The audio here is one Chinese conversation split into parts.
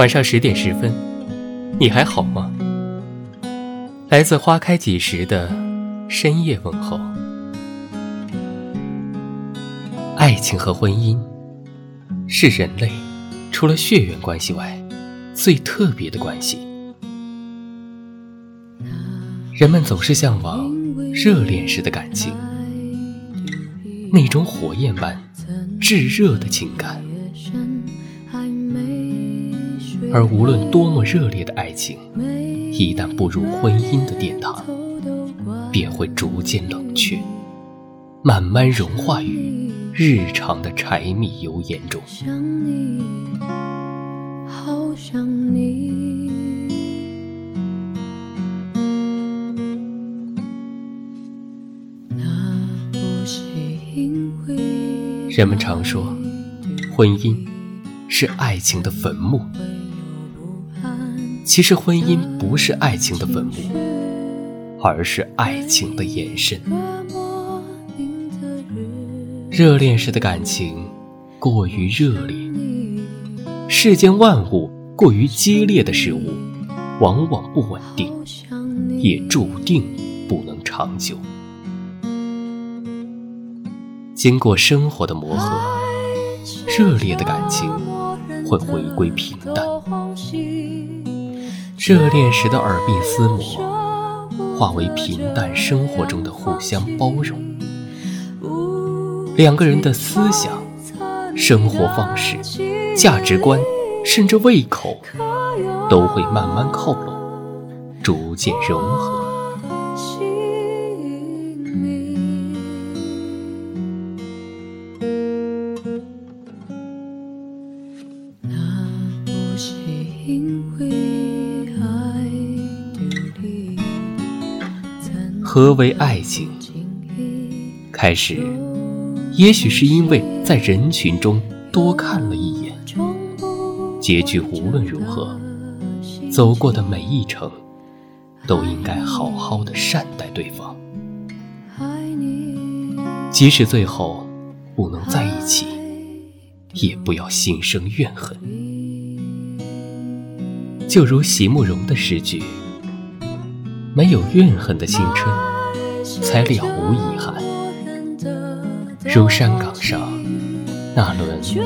晚上十点十分，你还好吗？来自花开几时的深夜问候。爱情和婚姻是人类除了血缘关系外最特别的关系。人们总是向往热恋时的感情，那种火焰般炙热的情感。而无论多么热烈的爱情，一旦步入婚姻的殿堂，便会逐渐冷却，慢慢融化于日常的柴米油盐中。人们常说，婚姻是爱情的坟墓。其实，婚姻不是爱情的坟墓，而是爱情的延伸。热恋时的感情过于热烈，世间万物过于激烈的事物，往往不稳定，也注定不能长久。经过生活的磨合，热烈的感情会回归平淡。热恋时的耳鬓厮磨，化为平淡生活中的互相包容。两个人的思想、生活方式、价值观，甚至胃口，都会慢慢靠拢，逐渐融合。何为爱情？开始，也许是因为在人群中多看了一眼。结局无论如何，走过的每一程，都应该好好的善待对方。即使最后不能在一起，也不要心生怨恨。就如席慕容的诗句。没有怨恨的青春，才了无遗憾。如山岗上那轮静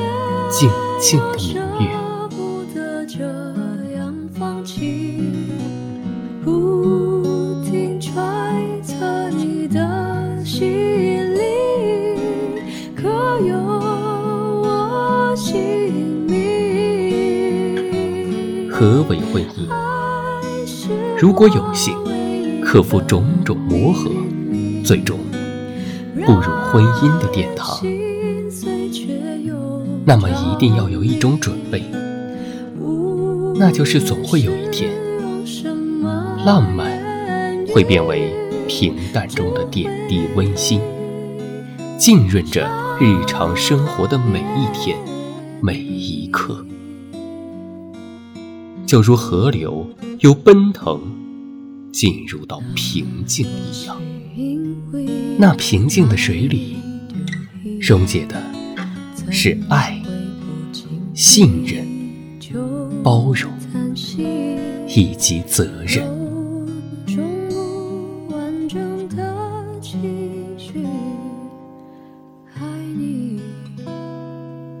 静的明月。何为婚姻？如果有幸。克服种种磨合，最终步入婚姻的殿堂。那么一定要有一种准备，那就是总会有一天，浪漫会变为平淡中的点滴温馨，浸润着日常生活的每一天、每一刻，就如河流有奔腾。进入到平静一样，那平静的水里，溶解的是爱、信任、包容以及责任。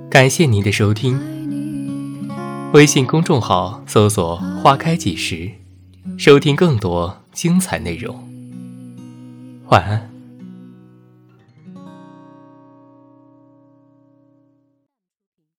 感谢您的收听，微信公众号搜索“花开几时”。收听更多精彩内容，晚安。